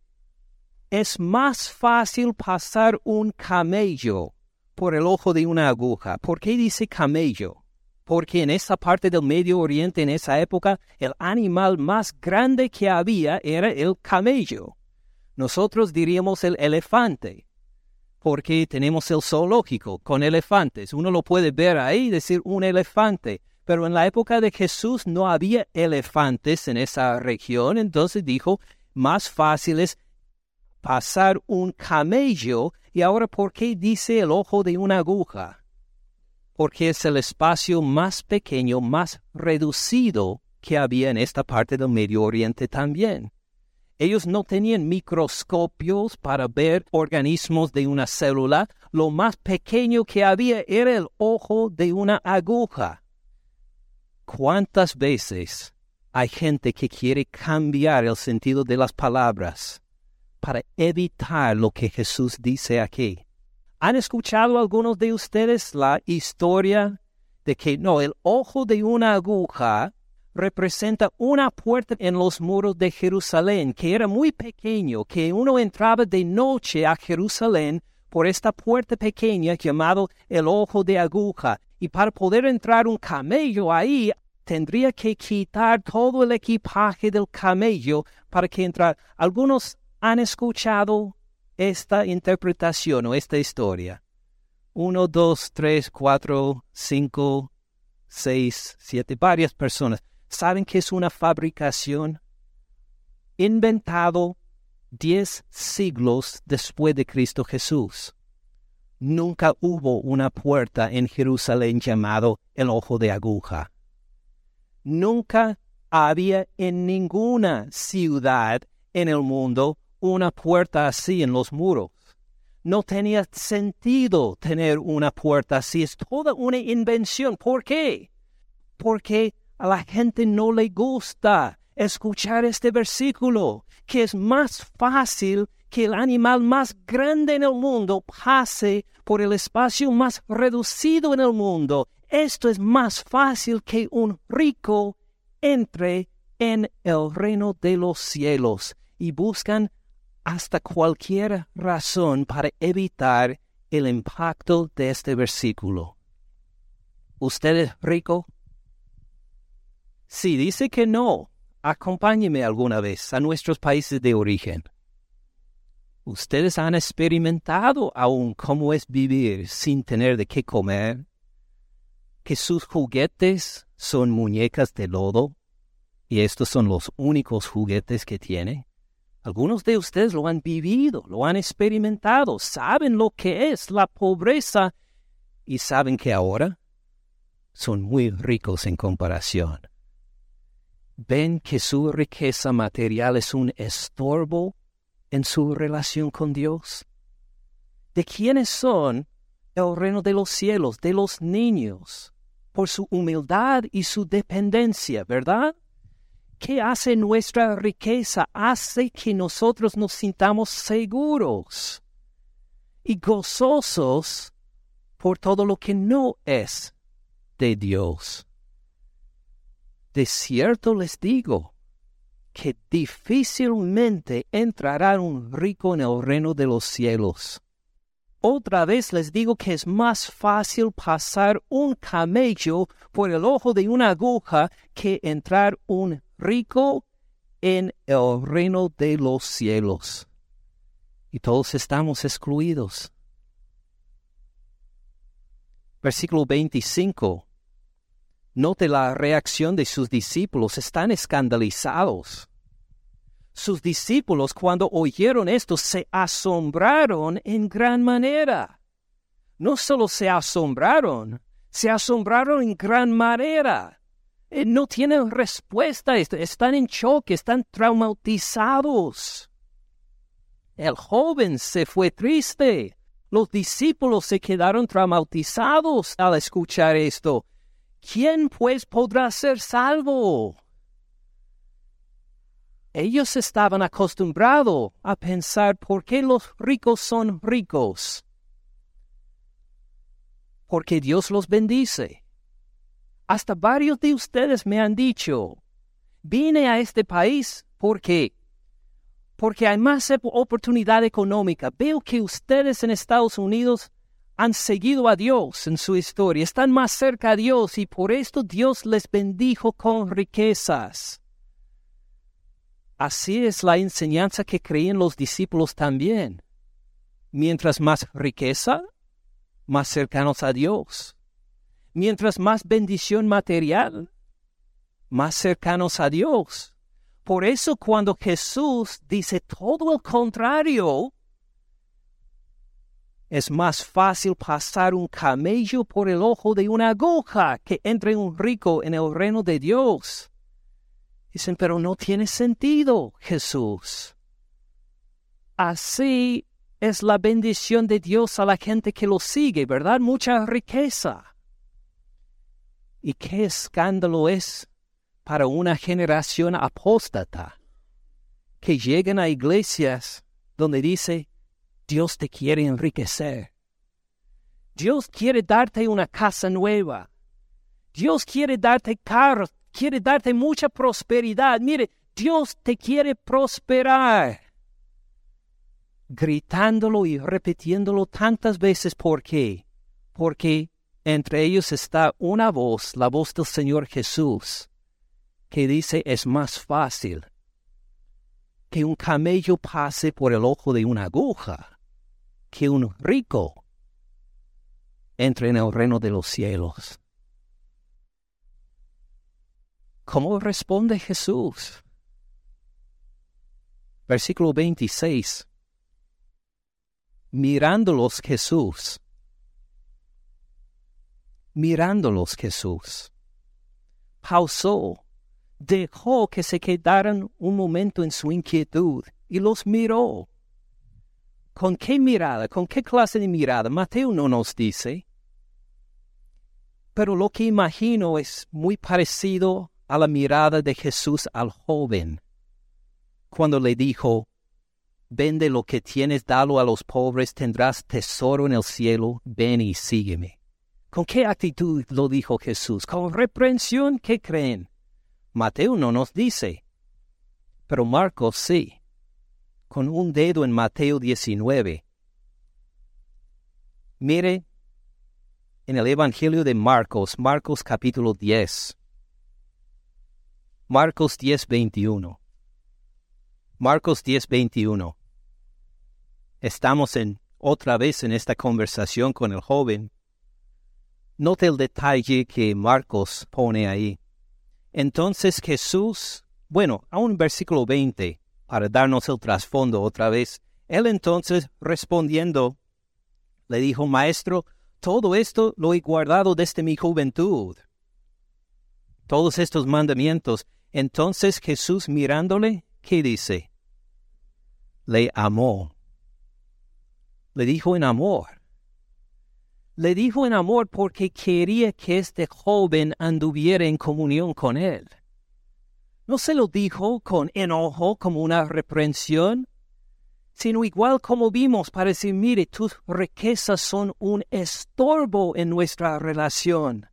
Speaker 2: es más fácil pasar un camello por el ojo de una aguja. ¿Por qué dice camello? Porque en esa parte del Medio Oriente, en esa época, el animal más grande que había era el camello. Nosotros diríamos el elefante, porque tenemos el zoológico con elefantes. Uno lo puede ver ahí y decir un elefante. Pero en la época de Jesús no había elefantes en esa región, entonces dijo, más fácil es pasar un camello y ahora ¿por qué dice el ojo de una aguja? Porque es el espacio más pequeño, más reducido que había en esta parte del Medio Oriente también. Ellos no tenían microscopios para ver organismos de una célula. Lo más pequeño que había era el ojo de una aguja. ¿Cuántas veces hay gente que quiere cambiar el sentido de las palabras? para evitar lo que Jesús dice aquí. ¿Han escuchado algunos de ustedes la historia de que no, el ojo de una aguja representa una puerta en los muros de Jerusalén, que era muy pequeño, que uno entraba de noche a Jerusalén por esta puerta pequeña llamado el ojo de aguja, y para poder entrar un camello ahí tendría que quitar todo el equipaje del camello para que entrar. Algunos han escuchado esta interpretación o esta historia. Uno, dos, tres, cuatro, cinco, seis, siete, varias personas. ¿Saben que es una fabricación? Inventado diez siglos después de Cristo Jesús. Nunca hubo una puerta en Jerusalén llamado el ojo de aguja. Nunca había en ninguna ciudad en el mundo una puerta así en los muros. No tenía sentido tener una puerta así. Es toda una invención. ¿Por qué? Porque a la gente no le gusta escuchar este versículo, que es más fácil que el animal más grande en el mundo pase por el espacio más reducido en el mundo. Esto es más fácil que un rico entre en el reino de los cielos y buscan hasta cualquier razón para evitar el impacto de este versículo. ¿Usted es rico? Si dice que no, acompáñeme alguna vez a nuestros países de origen. Ustedes han experimentado aún cómo es vivir sin tener de qué comer. que sus juguetes son muñecas de lodo y estos son los únicos juguetes que tiene? Algunos de ustedes lo han vivido, lo han experimentado, saben lo que es la pobreza y saben que ahora son muy ricos en comparación. Ven que su riqueza material es un estorbo en su relación con Dios. ¿De quiénes son el reino de los cielos? De los niños, por su humildad y su dependencia, ¿verdad? ¿Qué hace nuestra riqueza? Hace que nosotros nos sintamos seguros y gozosos por todo lo que no es de Dios. De cierto les digo que difícilmente entrará un rico en el reino de los cielos. Otra vez les digo que es más fácil pasar un camello por el ojo de una aguja que entrar un rico en el reino de los cielos. Y todos estamos excluidos. Versículo 25. Note la reacción de sus discípulos. Están escandalizados. Sus discípulos cuando oyeron esto se asombraron en gran manera. No solo se asombraron, se asombraron en gran manera. Eh, no tienen respuesta, están en choque, están traumatizados. El joven se fue triste. Los discípulos se quedaron traumatizados al escuchar esto. ¿Quién pues podrá ser salvo? Ellos estaban acostumbrados a pensar por qué los ricos son ricos. Porque Dios los bendice. Hasta varios de ustedes me han dicho, vine a este país porque porque hay más oportunidad económica. Veo que ustedes en Estados Unidos han seguido a Dios en su historia, están más cerca a Dios y por esto Dios les bendijo con riquezas. Así es la enseñanza que creían los discípulos también. Mientras más riqueza, más cercanos a Dios. Mientras más bendición material, más cercanos a Dios. Por eso cuando Jesús dice todo el contrario, es más fácil pasar un camello por el ojo de una aguja que entre un rico en el reino de Dios. Dicen, pero no tiene sentido, Jesús. Así es la bendición de Dios a la gente que lo sigue, ¿verdad? Mucha riqueza. ¿Y qué escándalo es para una generación apóstata que lleguen a iglesias donde dice, Dios te quiere enriquecer. Dios quiere darte una casa nueva. Dios quiere darte carros, quiere darte mucha prosperidad. Mire, Dios te quiere prosperar. Gritándolo y repitiéndolo tantas veces, ¿por qué? Porque entre ellos está una voz, la voz del Señor Jesús, que dice es más fácil que un camello pase por el ojo de una aguja que un rico entre en el reino de los cielos. ¿Cómo responde Jesús? Versículo 26. Mirándolos Jesús. Mirándolos Jesús. Pausó dejó que se quedaran un momento en su inquietud y los miró. ¿Con qué mirada? ¿Con qué clase de mirada? Mateo no nos dice. Pero lo que imagino es muy parecido a la mirada de Jesús al joven, cuando le dijo, Vende lo que tienes, dalo a los pobres, tendrás tesoro en el cielo, ven y sígueme. ¿Con qué actitud lo dijo Jesús? ¿Con reprensión? ¿Qué creen? Mateo no nos dice, pero Marcos sí, con un dedo en Mateo 19. Mire en el Evangelio de Marcos, Marcos capítulo 10. Marcos 10, 21. Marcos 10, 21. Estamos en otra vez en esta conversación con el joven. Note el detalle que Marcos pone ahí. Entonces Jesús, bueno, a un versículo 20, para darnos el trasfondo otra vez, él entonces respondiendo, le dijo, Maestro, todo esto lo he guardado desde mi juventud. Todos estos mandamientos. Entonces Jesús mirándole, ¿qué dice? Le amó. Le dijo en amor. Le dijo en amor porque quería que este joven anduviera en comunión con él. No se lo dijo con enojo como una reprensión, sino igual como vimos para decir, mire, tus riquezas son un estorbo en nuestra relación.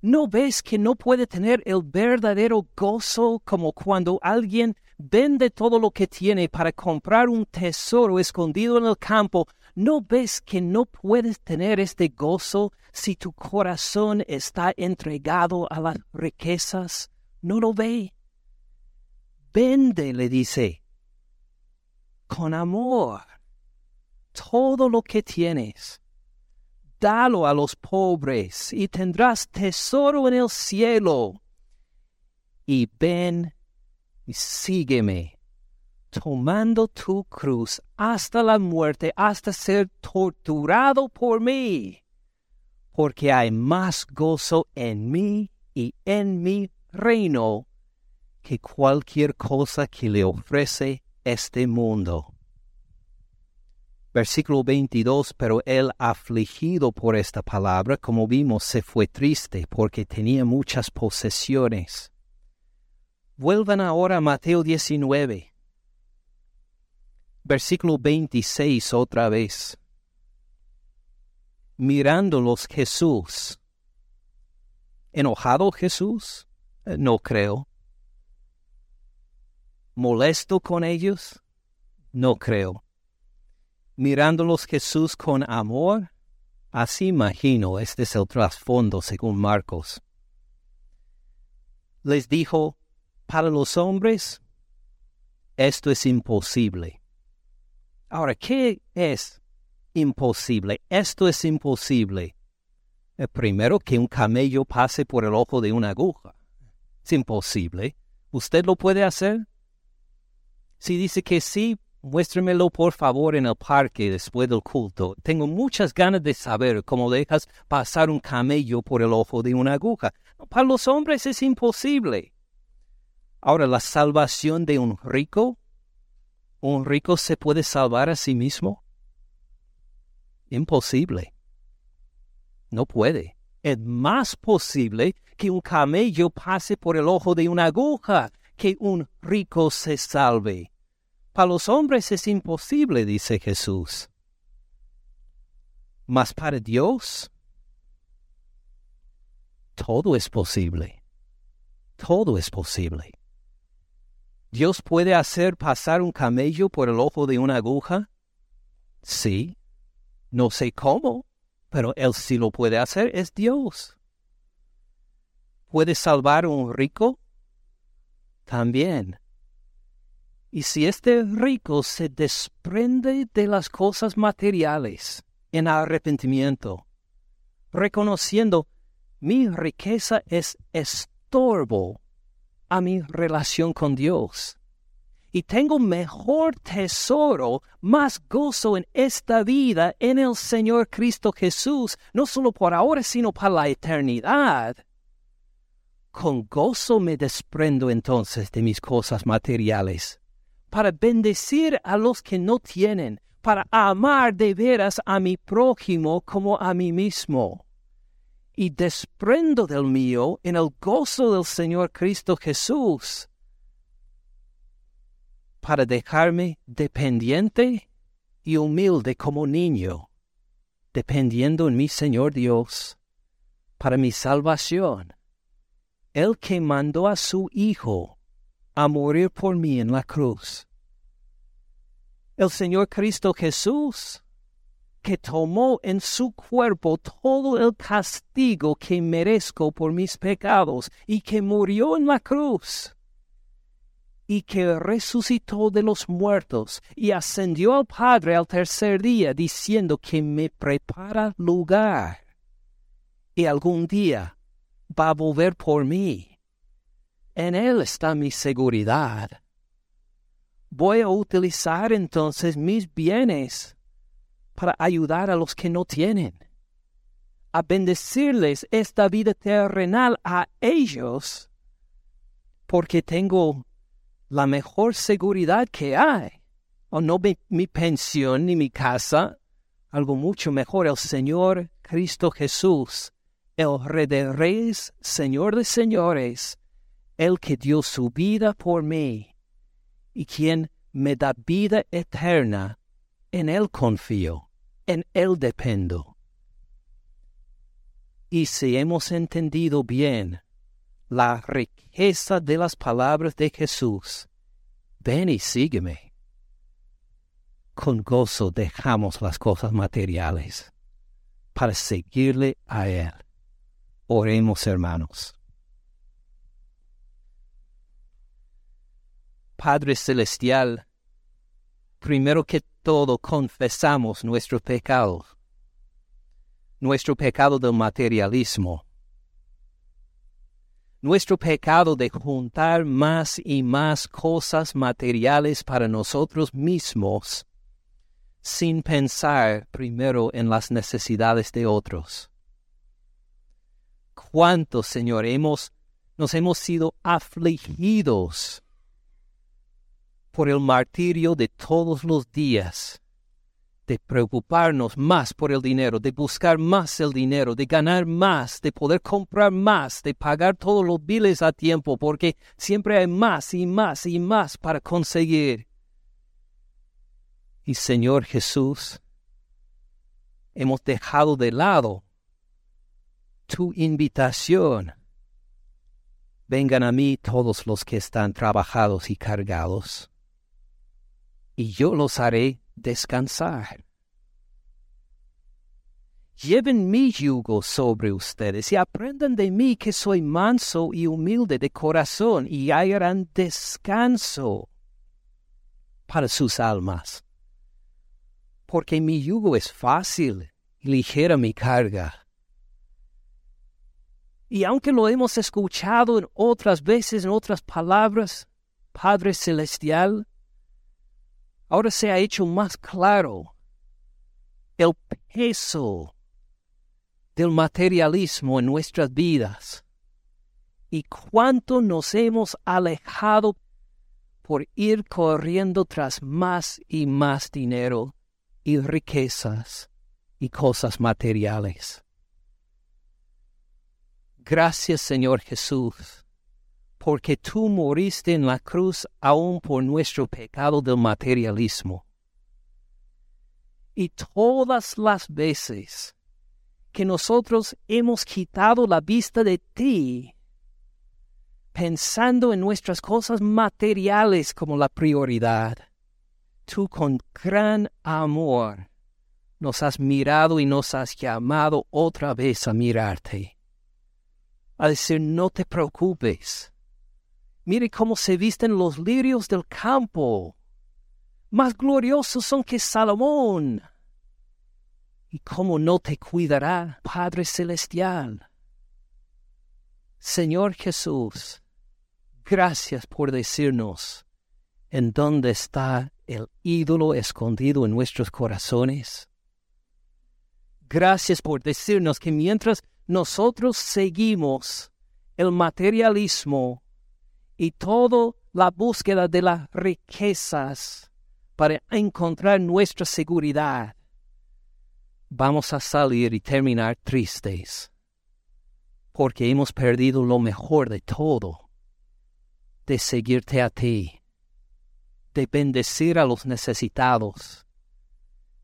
Speaker 2: ¿No ves que no puede tener el verdadero gozo como cuando alguien vende todo lo que tiene para comprar un tesoro escondido en el campo ¿No ves que no puedes tener este gozo si tu corazón está entregado a las riquezas? ¿No lo ve? Vende, le dice, con amor, todo lo que tienes. Dalo a los pobres y tendrás tesoro en el cielo. Y ven y sígueme tomando tu cruz hasta la muerte, hasta ser torturado por mí, porque hay más gozo en mí y en mi reino que cualquier cosa que le ofrece este mundo. Versículo 22, pero él afligido por esta palabra, como vimos, se fue triste porque tenía muchas posesiones. Vuelvan ahora a Mateo 19 versículo 26 otra vez. Mirándolos Jesús. ¿Enojado Jesús? Eh, no creo. ¿Molesto con ellos? No creo. Mirándolos Jesús con amor? Así imagino, este es el trasfondo según Marcos. Les dijo, para los hombres, esto es imposible Ahora, ¿qué es imposible? Esto es imposible. El primero, que un camello pase por el ojo de una aguja. Es imposible. ¿Usted lo puede hacer? Si dice que sí, muéstremelo por favor en el parque después del culto. Tengo muchas ganas de saber cómo dejas pasar un camello por el ojo de una aguja. Para los hombres es imposible. Ahora, la salvación de un rico ¿Un rico se puede salvar a sí mismo? Imposible. No puede. Es más posible que un camello pase por el ojo de una aguja que un rico se salve. Para los hombres es imposible, dice Jesús. Mas para Dios, todo es posible. Todo es posible. ¿Dios puede hacer pasar un camello por el ojo de una aguja? Sí. No sé cómo, pero Él sí lo puede hacer, es Dios. ¿Puede salvar a un rico? También. Y si este rico se desprende de las cosas materiales en arrepentimiento, reconociendo mi riqueza es estorbo a mi relación con Dios. Y tengo mejor tesoro, más gozo en esta vida en el Señor Cristo Jesús, no solo por ahora, sino para la eternidad. Con gozo me desprendo entonces de mis cosas materiales, para bendecir a los que no tienen, para amar de veras a mi prójimo como a mí mismo. Y desprendo del mío en el gozo del Señor Cristo Jesús para dejarme dependiente y humilde como niño, dependiendo en mi Señor Dios para mi salvación, el que mandó a su Hijo a morir por mí en la cruz. El Señor Cristo Jesús que tomó en su cuerpo todo el castigo que merezco por mis pecados y que murió en la cruz y que resucitó de los muertos y ascendió al Padre al tercer día diciendo que me prepara lugar. y algún día va a volver por mí. En Él está mi seguridad. Voy a utilizar entonces mis bienes para ayudar a los que no tienen, a bendecirles esta vida terrenal a ellos, porque tengo la mejor seguridad que hay, o no mi, pensión ni mi casa, algo mucho mejor, el Señor Cristo Jesús, el Rey de Reyes, Señor de Señores, el que dio su vida por mí, y quien me da vida eterna, en Él confío, en Él dependo. Y si hemos entendido bien la riqueza de las palabras de Jesús, ven y sígueme. Con gozo dejamos las cosas materiales para seguirle a Él. Oremos hermanos. Padre Celestial, primero que todo confesamos nuestro pecado, nuestro pecado del materialismo, nuestro pecado de juntar más y más cosas materiales para nosotros mismos sin pensar primero en las necesidades de otros. ¿Cuántos, Señor, hemos, nos hemos sido afligidos por el martirio de todos los días, de preocuparnos más por el dinero, de buscar más el dinero, de ganar más, de poder comprar más, de pagar todos los biles a tiempo, porque siempre hay más y más y más para conseguir. Y Señor Jesús, hemos dejado de lado tu invitación. Vengan a mí todos los que están trabajados y cargados, y yo los haré descansar. Lleven mi yugo sobre ustedes y aprendan de mí que soy manso y humilde de corazón y hallarán descanso para sus almas. Porque mi yugo es fácil y ligera mi carga. Y aunque lo hemos escuchado en otras veces, en otras palabras, Padre Celestial, ahora se ha hecho más claro el peso del materialismo en nuestras vidas y cuánto nos hemos alejado por ir corriendo tras más y más dinero y riquezas y cosas materiales. Gracias Señor Jesús porque tú moriste en la cruz aún por nuestro pecado del materialismo. Y todas las veces que nosotros hemos quitado la vista de ti, pensando en nuestras cosas materiales como la prioridad, tú con gran amor nos has mirado y nos has llamado otra vez a mirarte, a decir no te preocupes, Mire cómo se visten los lirios del campo. Más gloriosos son que Salomón. Y cómo no te cuidará, Padre Celestial. Señor Jesús, gracias por decirnos en dónde está el ídolo escondido en nuestros corazones. Gracias por decirnos que mientras nosotros seguimos el materialismo y toda la búsqueda de las riquezas para encontrar nuestra seguridad, vamos a salir y terminar tristes, porque hemos perdido lo mejor de todo, de seguirte a ti, de bendecir a los necesitados,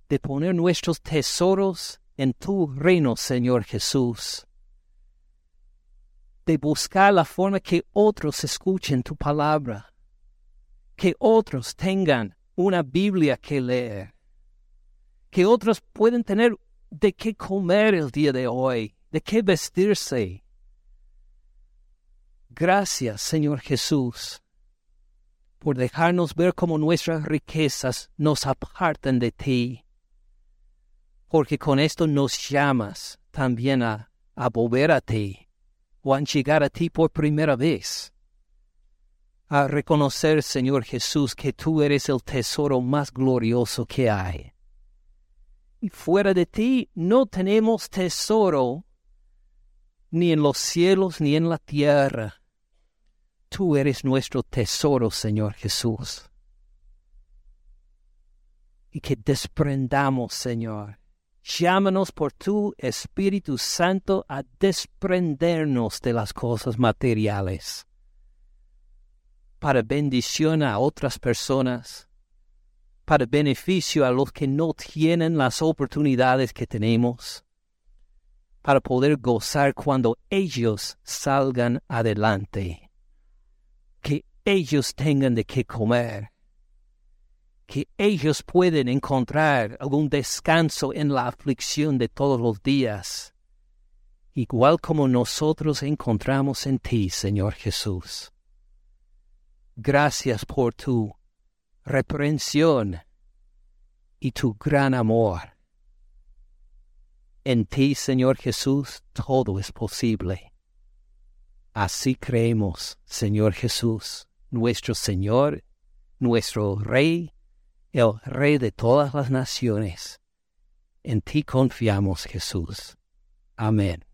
Speaker 2: de poner nuestros tesoros en tu reino, Señor Jesús de buscar la forma que otros escuchen tu palabra, que otros tengan una Biblia que leer, que otros puedan tener de qué comer el día de hoy, de qué vestirse. Gracias, Señor Jesús, por dejarnos ver cómo nuestras riquezas nos apartan de ti, porque con esto nos llamas también a a volver a ti o llegar a ti por primera vez. A reconocer, Señor Jesús, que tú eres el tesoro más glorioso que hay. Y fuera de ti no tenemos tesoro ni en los cielos ni en la tierra. Tú eres nuestro tesoro, Señor Jesús. Y que desprendamos, Señor. Llámanos por tu Espíritu Santo a desprendernos de las cosas materiales para bendición a otras personas, para beneficio a los que no tienen las oportunidades que tenemos para poder gozar cuando ellos salgan adelante. Que ellos tengan de qué comer. Que ellos pueden encontrar algún descanso en la aflicción de todos los días. Igual como nosotros encontramos en ti, Señor Jesús. Gracias por tu reprensión y tu gran amor en ti, Señor Jesús, todo es posible. Así creemos, Señor Jesús, nuestro Señor, nuestro Rey, el Rey de todas las naciones. En ti confiamos, Jesús. Amén.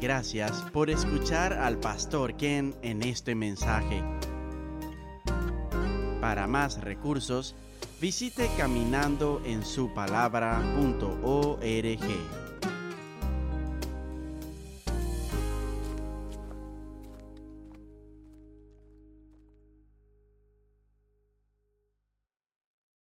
Speaker 1: Gracias por escuchar al pastor Ken en este mensaje. Para más recursos, visite caminandoensupalabra.org.